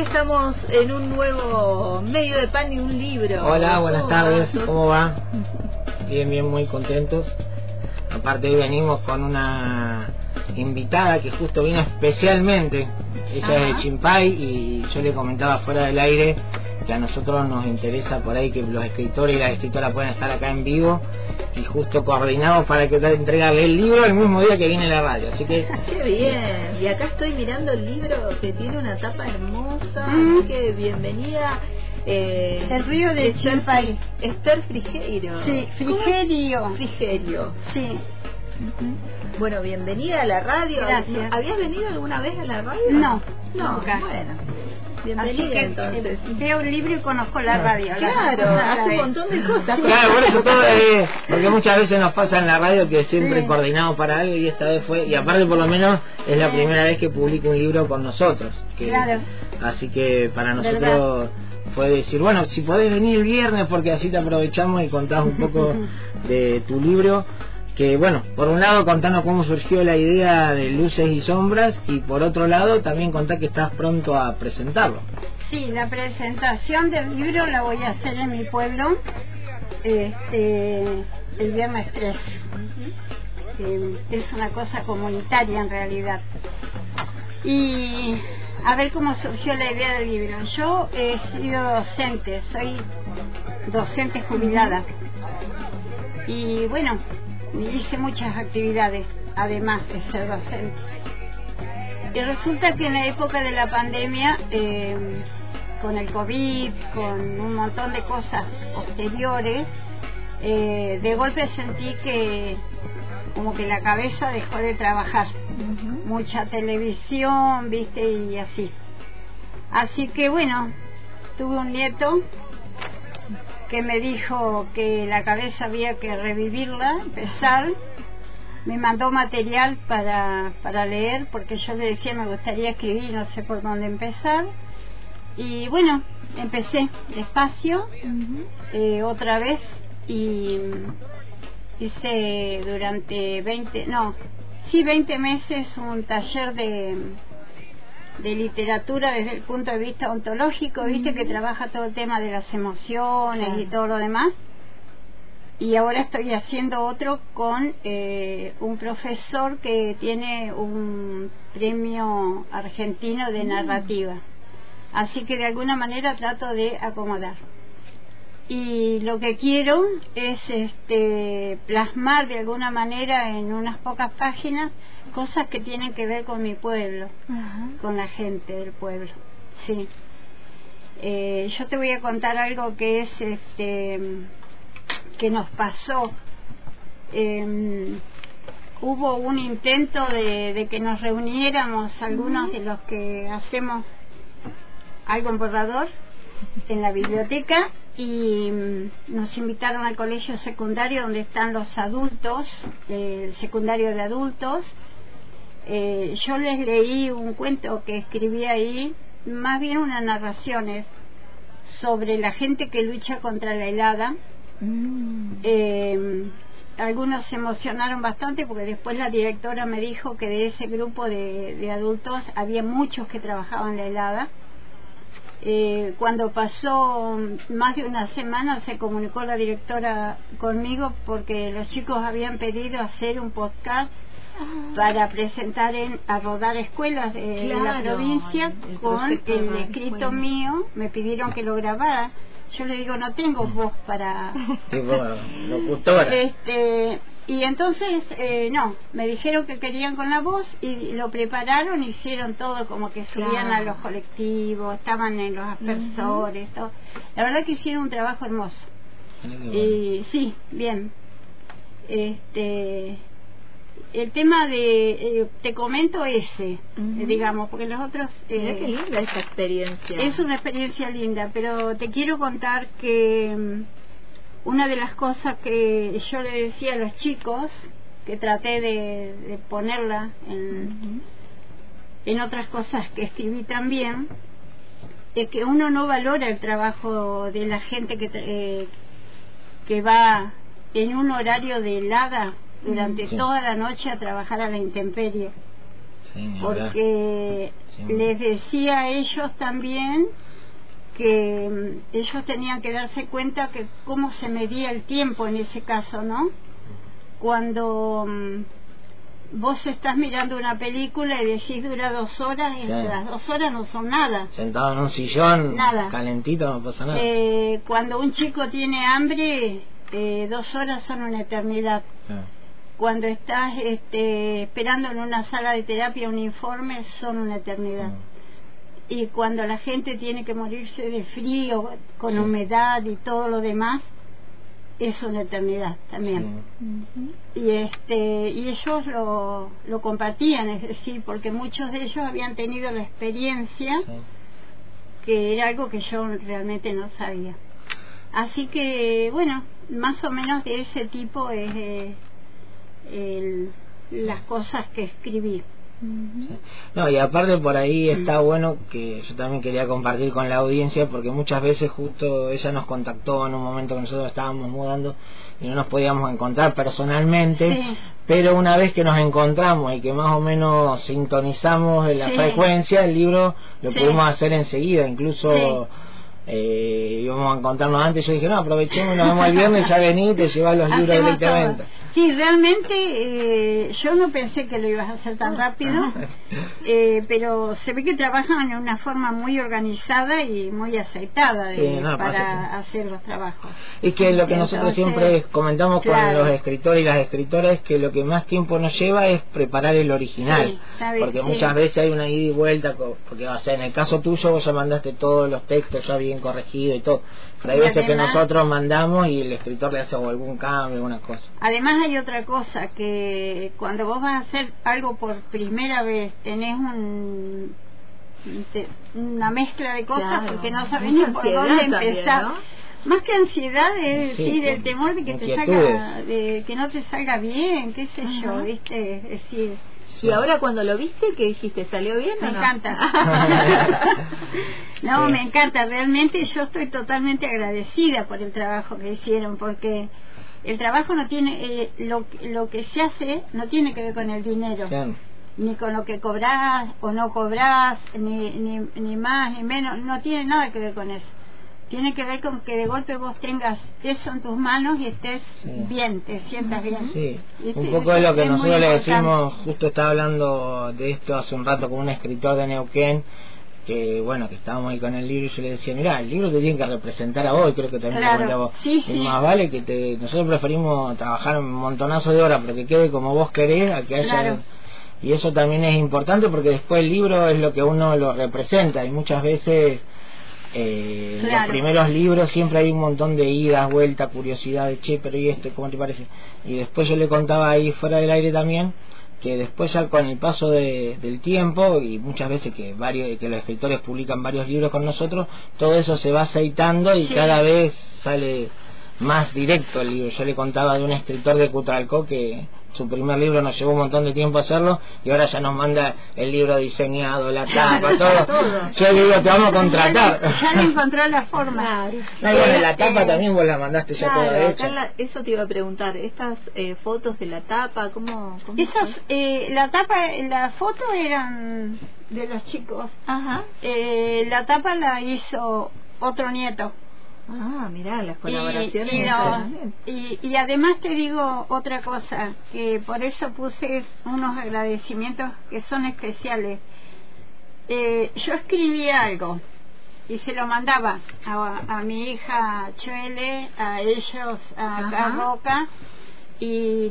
estamos en un nuevo medio de pan y un libro. Hola, buenas tardes, ¿cómo va? Bien, bien, muy contentos. Aparte hoy venimos con una invitada que justo vino especialmente, ella es de Chimpay y yo le comentaba fuera del aire que a nosotros nos interesa por ahí que los escritores y las escritoras puedan estar acá en vivo y justo coordinamos para que entregarle el libro el mismo día que viene la radio. Así que. ¡Qué bien! Y acá estoy mirando el libro que tiene una tapa hermosa. Así que bienvenida. Eh, el río de Chimpay. Esther Frigerio. Sí, Frigerio. Frigerio. Sí. Bueno, bienvenida a la radio. Gracias. ¿Habías venido alguna vez a la radio? No, no nunca. Bueno. Así que entonces. veo un libro y conozco la radio. Claro, hace un montón de cosas. Claro, por eso todo es, porque muchas veces nos pasa en la radio que siempre coordinamos para algo y esta vez fue, y aparte por lo menos es la primera vez que publico un libro con nosotros. Que, claro. Así que para nosotros fue decir, bueno, si podés venir el viernes porque así te aprovechamos y contás un poco de tu libro que bueno, por un lado contanos cómo surgió la idea de luces y sombras y por otro lado también contar que estás pronto a presentarlo. Sí, la presentación del libro la voy a hacer en mi pueblo este, el viernes 3. es una cosa comunitaria en realidad. Y a ver cómo surgió la idea del libro. Yo he sido docente, soy docente jubilada. Y bueno, hice muchas actividades, además de ser docente. Y resulta que en la época de la pandemia, eh, con el COVID, con un montón de cosas posteriores, eh, de golpe sentí que como que la cabeza dejó de trabajar. Mucha televisión, viste, y así. Así que bueno, tuve un nieto que me dijo que la cabeza había que revivirla, empezar. Me mandó material para, para leer porque yo le decía me gustaría escribir, no sé por dónde empezar. Y bueno, empecé despacio, eh, otra vez, y hice durante 20, no, sí, 20 meses un taller de, de literatura desde el punto de vista ontológico, viste que trabaja todo el tema de las emociones y todo lo demás. Y ahora estoy haciendo otro con eh, un profesor que tiene un premio argentino de narrativa. Así que de alguna manera trato de acomodar. Y lo que quiero es este, plasmar de alguna manera en unas pocas páginas cosas que tienen que ver con mi pueblo, con la gente del pueblo. Sí. Eh, yo te voy a contar algo que es este que nos pasó. Eh, hubo un intento de, de, que nos reuniéramos algunos de los que hacemos algo en borrador en la biblioteca y nos invitaron al colegio secundario donde están los adultos, el secundario de adultos. Eh, yo les leí un cuento que escribí ahí, más bien unas narraciones sobre la gente que lucha contra la helada. Mm. Eh, algunos se emocionaron bastante porque después la directora me dijo que de ese grupo de, de adultos había muchos que trabajaban la helada eh, cuando pasó más de una semana se comunicó la directora conmigo porque los chicos habían pedido hacer un podcast ah. para presentar en a rodar escuelas de la provincia con el escrito mío. Me pidieron que lo grabara. Yo le digo no tengo voz para locutora este y entonces, eh, no, me dijeron que querían con la voz y lo prepararon, hicieron todo como que subían a los colectivos, estaban en los aspersores, todo. La verdad que hicieron un trabajo hermoso. Y sí, bien. Este, el tema de, eh, te comento ese, digamos, porque los otros... Eh, qué linda esa experiencia. Es una experiencia linda, pero te quiero contar que mm, una de las cosas que yo le decía a los chicos, que traté de, ponerla en, en otras cosas que escribí también, es que uno no valora el trabajo de la gente que, eh, que va en un horario de helada durante toda la noche a trabajar a la intemperie. porque les decía a ellos también que mm, ellos tenían que darse cuenta que cómo se medía el tiempo en ese caso, ¿no? Cuando mm, vos estás mirando una película y decís dura dos horas y las dos horas no son nada. Sentado en un sillón, calentito, no pasa nada. Eh, cuando un chico tiene hambre, eh, dos horas son una eternidad. Cuando estás este, esperando en una sala de terapia un informe, son una eternidad. Mm. Y cuando la gente tiene que morirse de frío, con humedad y todo lo demás, es una eternidad también. Y este y ellos lo, lo compartían, es decir, porque muchos de ellos habían tenido la experiencia que era algo que yo realmente no sabía. Así que, bueno, más o menos de ese tipo es eh, las cosas que escribí. No, y aparte por ahí está bueno que yo también quería compartir con la audiencia porque muchas veces justo ella nos contactó en un momento que nosotros estábamos mudando y no nos podíamos encontrar personalmente, pero una vez que nos encontramos y que más o menos sintonizamos la frecuencia, el libro lo pudimos hacer enseguida, incluso eh, íbamos a encontrarnos antes, yo dije, no, aprovechemos, nos vemos el viernes, ya vení, te llevas los libros directamente. Sí, realmente eh, yo no pensé que lo ibas a hacer tan rápido, eh, pero se ve que trabajan en una forma muy organizada y muy aceitada para hacer los trabajos. Es que lo que nosotros siempre comentamos con los escritores y las escritoras es que lo que más tiempo nos lleva es preparar el original, porque muchas veces hay una ida y vuelta, porque o sea, en el caso tuyo vos ya mandaste todos los textos ya bien corregidos y todo, pero hay veces que nosotros mandamos y el escritor le hace algún cambio, alguna cosa. Además hay otra cosa, que cuando vos vas a hacer algo por primera vez, tenés un una mezcla de cosas porque no sabés ni por dónde empezar. Más que ansiedad es decir el temor de que te salga, de que no te salga bien, qué sé yo, viste, es decir. Y ahora cuando lo viste, ¿qué dijiste? ¿Salió bien? Me o no? encanta. no, me encanta. Realmente yo estoy totalmente agradecida por el trabajo que hicieron, porque el trabajo no tiene, eh, lo, lo que se hace no tiene que ver con el dinero. Ni con lo que cobrás o no cobrás, ni, ni, ni más ni menos, no tiene nada que ver con eso. Tiene que ver con que de golpe vos tengas eso en tus manos y estés bien, te sientas bien. Sí, un poco de lo que nosotros le decimos, justo estaba hablando de esto hace un rato con un escritor de Neuquén, que bueno, que estábamos ahí con el libro y yo le decía, mira, el libro te tiene que representar a vos, creo que también claro. Sí, sí. más vale que te, nosotros preferimos trabajar un montonazo de horas para que quede como vos querés, a que haya... Y eso también es importante porque después el libro es lo que uno lo representa y muchas veces eh, los primeros libros siempre hay un montón de idas, vueltas, curiosidades, che, pero ¿y esto cómo te parece? Y después yo le contaba ahí fuera del aire también que después ya con el paso del tiempo y muchas veces que varios que los escritores publican varios libros con nosotros todo eso se va aceitando y cada vez sale más directo el libro. Yo le contaba de un escritor de Cutralcó que su primer libro nos llevó un montón de tiempo hacerlo y ahora ya nos manda el libro diseñado, la tapa, todo. Yo le digo, te vamos a contratar. Ya le encontró la forma. la tapa también vos la mandaste ya toda hecha. eso te iba a preguntar, estas eh, fotos de la tapa, ¿cómo? Esas, eh, la tapa, la foto eran de los chicos. Ajá. Eh, la tapa la hizo otro nieto. Ah, mira, las colaboraciones. Y, y, además te digo otra cosa, que por eso puse unos agradecimientos que son especiales. Eh, yo escribí algo y se lo mandaba a, a mi hija Chuele, a ellos, a Carroca, y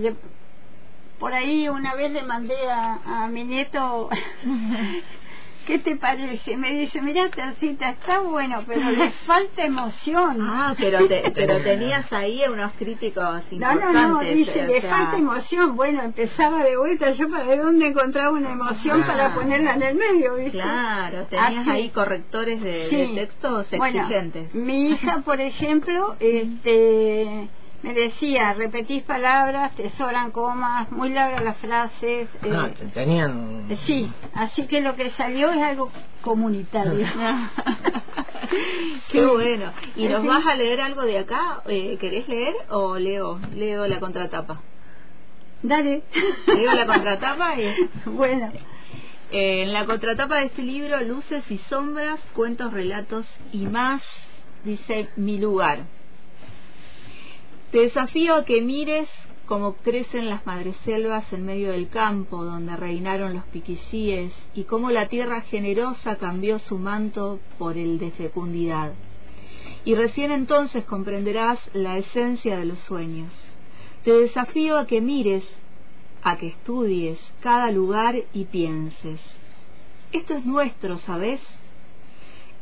por ahí una vez le mandé a, a mi nieto ¿Qué te parece? Me dice, mira, Tercita, está bueno, pero le falta emoción. Ah, pero pero tenías ahí unos críticos importantes. No, no, no, dice, le falta emoción. Bueno, empezaba de vuelta yo para ver dónde encontraba una emoción para ponerla en el medio, ¿viste? Claro, tenías ahí correctores de, textos exigentes. mi hija, por ejemplo, este me decía, repetís palabras, te sobran comas, muy largas las frases. Ah, eh, tenían... Eh, sí, así que lo que salió es algo comunitario. Qué bueno. ¿Y nos vas a leer algo de acá? Eh, ¿Querés leer o leo, leo la contratapa? Dale. Leo la contratapa y... Bueno. Eh, en la contratapa de este libro, Luces y Sombras, Cuentos, Relatos y más, dice Mi lugar. Te desafío a que mires cómo crecen las madreselvas en medio del campo donde reinaron los piquillíes y cómo la tierra generosa cambió su manto por el de fecundidad. Y recién entonces comprenderás la esencia de los sueños. Te desafío a que mires a que estudies cada lugar y pienses. Esto es nuestro, ¿sabes?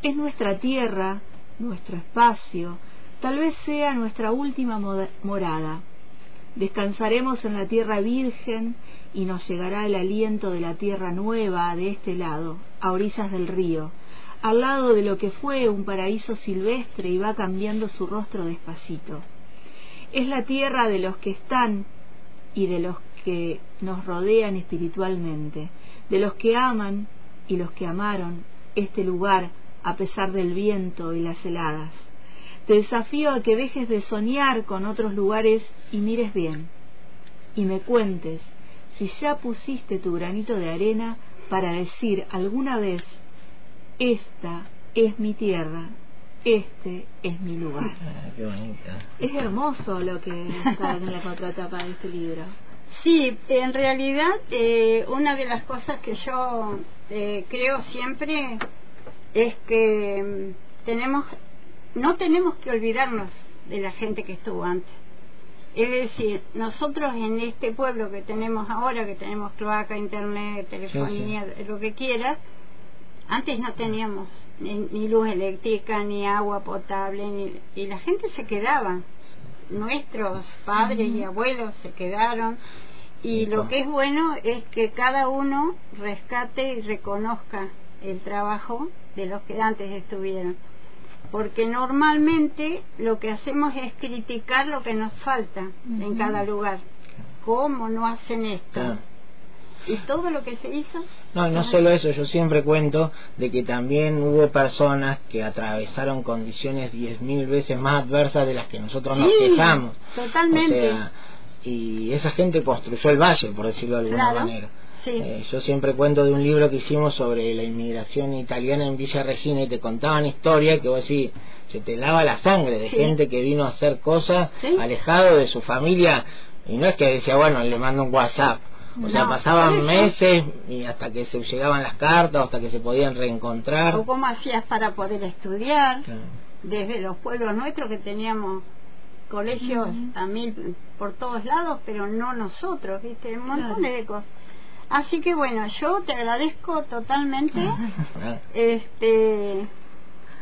Es nuestra tierra, nuestro espacio, tal vez sea nuestra última morada. Descansaremos en la tierra virgen y nos llegará el aliento de la tierra nueva de este lado, a orillas del río, al lado de lo que fue un paraíso silvestre y va cambiando su rostro despacito. Es la tierra de los que están y de los que nos rodean espiritualmente, de los que aman y los que amaron este lugar a pesar del viento y las heladas. Te desafío a que dejes de soñar con otros lugares y mires bien, y me cuentes si ya pusiste tu granito de arena para decir alguna vez, esta es mi tierra, este es mi lugar. Ah, es hermoso lo que está en la contratapa de este libro. Sí, en realidad eh, una de las cosas que yo eh, creo siempre es que mm, tenemos, no tenemos que olvidarnos de la gente que estuvo antes. Es decir, nosotros en este pueblo que tenemos ahora, que tenemos cloaca, internet, telefonía, lo que quieras, antes no teníamos ni, luz eléctrica, ni agua potable, ni, y la gente se quedaba. Nuestros padres y abuelos se quedaron y lo que es bueno es que cada uno rescate y reconozca el trabajo de los que antes estuvieron. Porque normalmente lo que hacemos es criticar lo que nos falta en cada lugar. ¿Cómo no hacen esto? ¿Y todo lo que se hizo? No, no solo eso, yo siempre cuento de que también hubo personas que atravesaron condiciones diez mil veces más adversas de las que nosotros nos quejamos. Totalmente y esa gente construyó el valle, por decirlo de alguna manera. Eh, yo siempre cuento de un libro que hicimos sobre la inmigración italiana en Villa Regina y te contaban historias que vos decís, se te lava la sangre de gente que vino a hacer cosas alejado de su familia y no es que decía, bueno, le mando un WhatsApp. O sea, pasaban meses y hasta que se llegaban las cartas, hasta que se podían reencontrar. ¿O cómo hacías para poder estudiar? Desde los pueblos nuestros que teníamos colegios a mil por todos lados, pero no nosotros, ¿viste? Un montón de cosas. Así que bueno, yo te agradezco totalmente este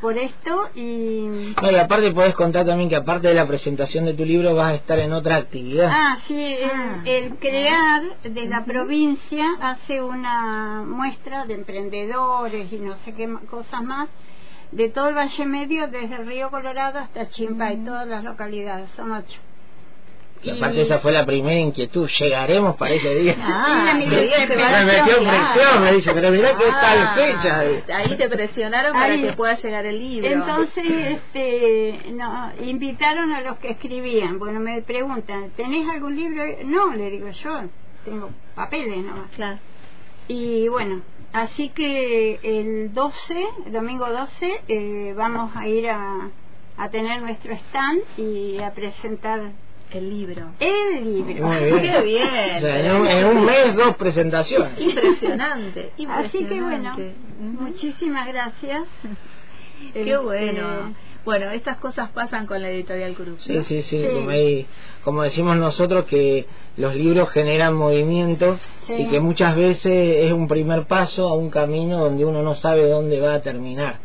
por esto y... No, y aparte podés contar también que aparte de la presentación de tu libro vas a estar en otra actividad. Ah, sí, el, ah. crear de la provincia hace una muestra de emprendedores y no sé qué cosas más de todo el Valle Medio, desde el Río Colorado hasta Chimpay, todas las localidades, son ocho. Y aparte esa fue la primera inquietud, llegaremos para ese día. Ah, me metió presión, me dice, pero mirá qué tal ah, fecha. Ahí te presionaron para que pueda llegar el libro. Entonces, este, no, invitaron a los que escribían. Bueno, me preguntan, ¿tenés algún libro? No, le digo yo, tengo papeles nomás. Claro. Y bueno, Así que el 12, el domingo 12, eh, vamos a ir a, a tener nuestro stand y a presentar el libro. El libro. Qué bien. en, un, mes dos presentaciones. Impresionante, Así que bueno, muchísimas gracias. Qué este, bueno. Bueno, estas cosas pasan con la editorial Cruz. Sí, sí, sí, Como, decimos nosotros que los libros generan movimiento y que muchas veces es un primer paso a un camino donde uno no sabe dónde va a terminar.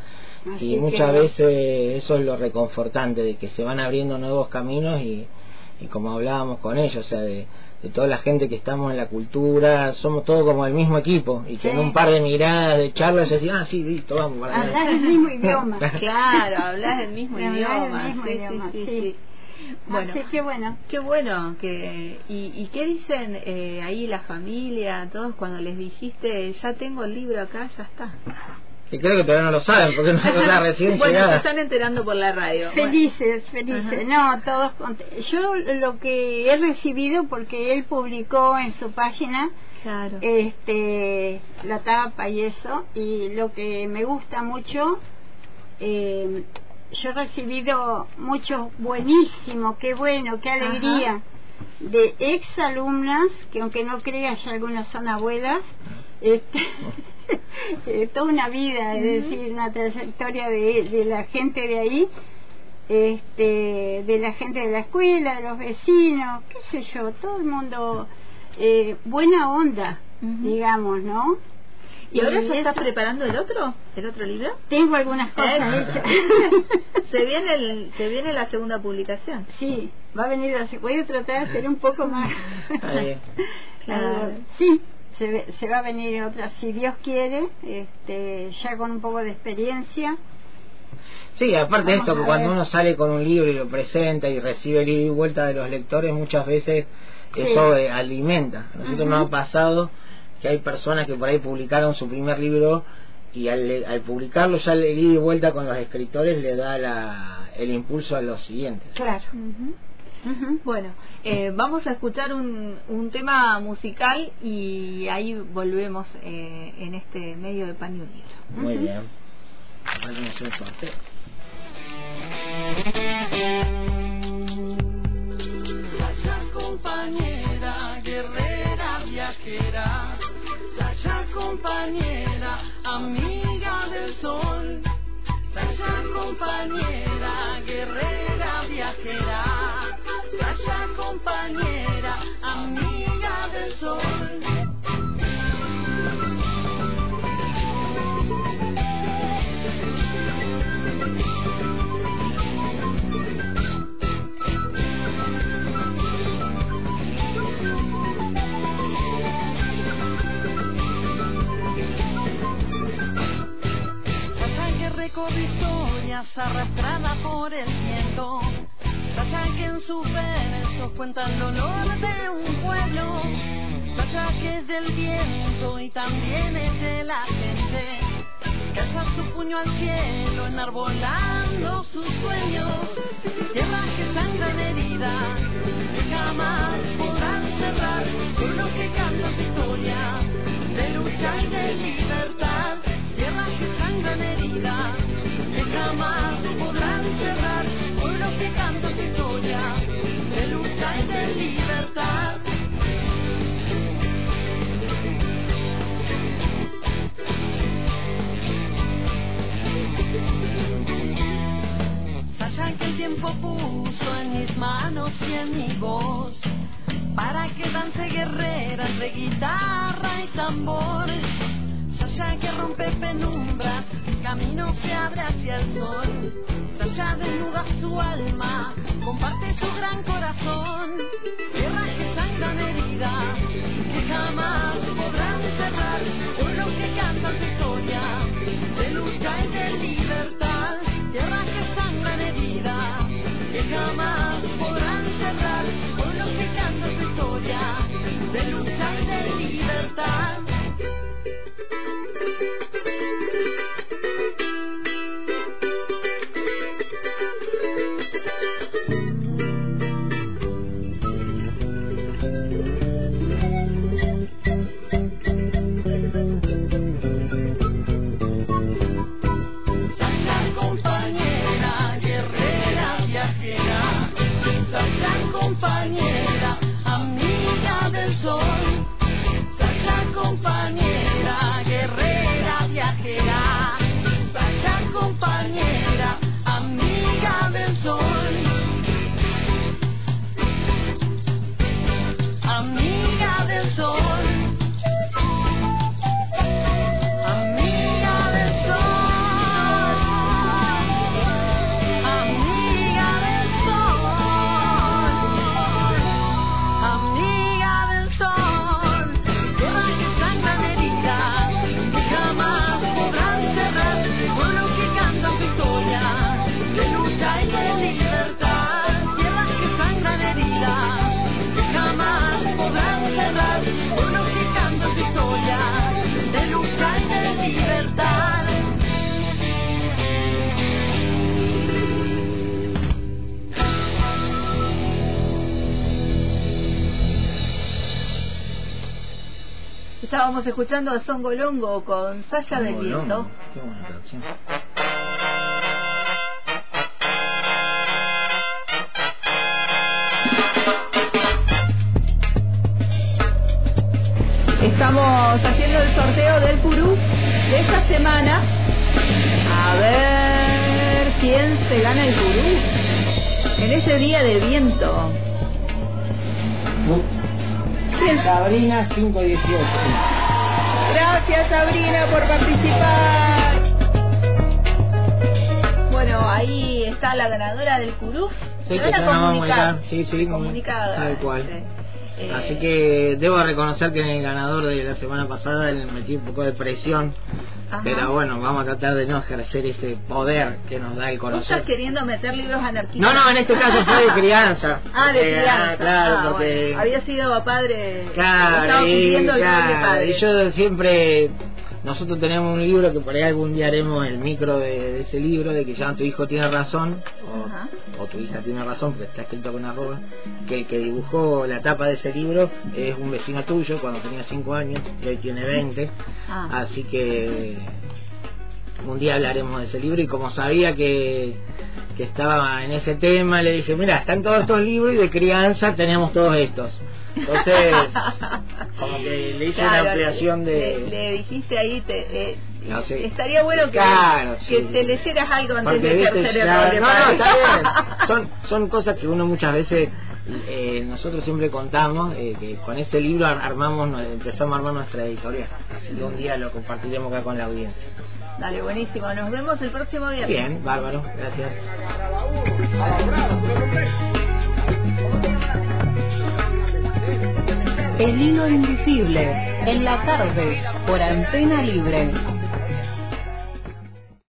y muchas veces eso es lo reconfortante, de que se van abriendo nuevos caminos y, y como hablábamos con ellos, o sea, de, de toda la gente que estamos en la cultura, somos todos como el mismo equipo y que en un par de miradas de charlas se decía, ah, sí, listo, vamos para Hablas el mismo idioma. claro, hablas el mismo idioma. sí, sí, sí, Bueno, Así que bueno. Qué bueno. que ¿Y, y qué dicen eh, ahí la familia, todos cuando les dijiste, ya tengo el libro acá, ya está? Y creo que todavía no lo saben porque no está recién bueno, se están enterando por la radio. Felices, felices. No, todos. Yo lo que he recibido, porque él publicó en su página este, la tapa y eso. Y lo que me gusta mucho, eh, yo he recibido muchos buenísimo, qué bueno, qué alegría, de ex alumnas, que aunque no creas, algunas son abuelas, este, toda una vida, es decir, una trayectoria de, de la gente de ahí este, de la gente de la escuela, de los vecinos, qué sé yo, todo el mundo, eh, buena onda, digamos, ¿no? ¿Y ahora ya estás preparando el otro, el otro libro? Tengo algunas cosas hechas. se viene el, se viene la segunda publicación. Sí, va a venir la voy a tratar de hacer un poco más. claro. Sí, se, se va a venir otra si Dios quiere, este, ya con un poco de experiencia Sí, aparte de esto, que cuando uno sale con un libro y lo presenta y recibe el ida y vuelta de los lectores, muchas veces eso eh, alimenta. A nosotros nos ha pasado que hay personas que por ahí publicaron su primer libro y al, publicarlo ya el ida y vuelta con los escritores le da la, el impulso a los siguientes. Claro. Bueno, eh, vamos a escuchar un, un tema musical y ahí volvemos eh, en este medio de pan y un libro. Muy bien. Sasha compañera, guerrera, viajera. Sasha compañera, amiga del sol. Sasha compañera, guerrera, viajera. Compañera, amiga del sol. historias arrastrada por el viento. Sasha que en sus versos cuenta de un pueblo. Sasha que es del viento y también es de la gente. Que su puño al cielo enarbolando sus sueños. Tierra que sangran herida, que jamás podrán cerrar por lo que canta su historia de lucha y de libertad. Tierra que sangran herida jamás manos y en mi voz para que dance guerreras de guitarra y tambor. Sasha que rompe penumbras camino se abre hacia el sol. Sasha desnuda su alma, comparte su gran corazón. Tierra que sangran herida, que jamás podrán cerrar por lo que canta su historia de lucha y de libertad. Tierra que sangran herida, que jamás de lucha y de libertad. Estábamos escuchando a Son Golongo con Saya del Viento. Qué buena canción. Estamos haciendo el sorteo del Purú de esta semana. A ver quién se gana el Purú en ese día de viento. Sabrina 518. Gracias Sabrina por participar. Bueno, ahí está la ganadora del Curuf. Sí, que comunicar. Sí, sí, comunicada. tal cual. sí. Eh, Así que debo reconocer que en el ganador de la semana pasada le metí un poco de presión, Ajá. pero bueno, vamos a tratar de no ejercer ese poder que nos da el ¿Vos estás conocer. queriendo meter libros anarquistas? No, no, en este caso fue de crianza. Ah, de Eh, crianza. claro, Ah, porque... bueno. Había sido padre. Claro, y, claro, padre. y yo siempre, nosotros tenemos un libro que por ahí algún día haremos el micro de, de ese libro, de que ya tu hijo tiene razón, o, o tu hija tiene razón, pero está escrito con arroba, que el que dibujó la tapa de ese libro es un vecino tuyo cuando tenía 5 años, y hoy tiene 20, Ah. así que un día hablaremos de ese libro y como sabía que, que estaba en ese tema, le dije, mira, están todos estos libros y de crianza tenemos todos estos. Entonces, como que le hice Claro, una ampliación de... Le, le dijiste ahí, te, eh, No, sí. estaría bueno que, Claro, que sí. te leyeras algo antes Porque, de viste, ejercer el ya- rol de no, no, está bien. Son, son cosas que uno muchas veces, eh, nosotros siempre contamos, eh, que con ese libro ar- armamos, empezamos a armar nuestra editorial. Así que un día lo compartiremos acá con la audiencia. Dale, buenísimo. Nos vemos el próximo viernes. Bien, bárbaro, gracias. El hilo invisible, en la tarde, por antena libre.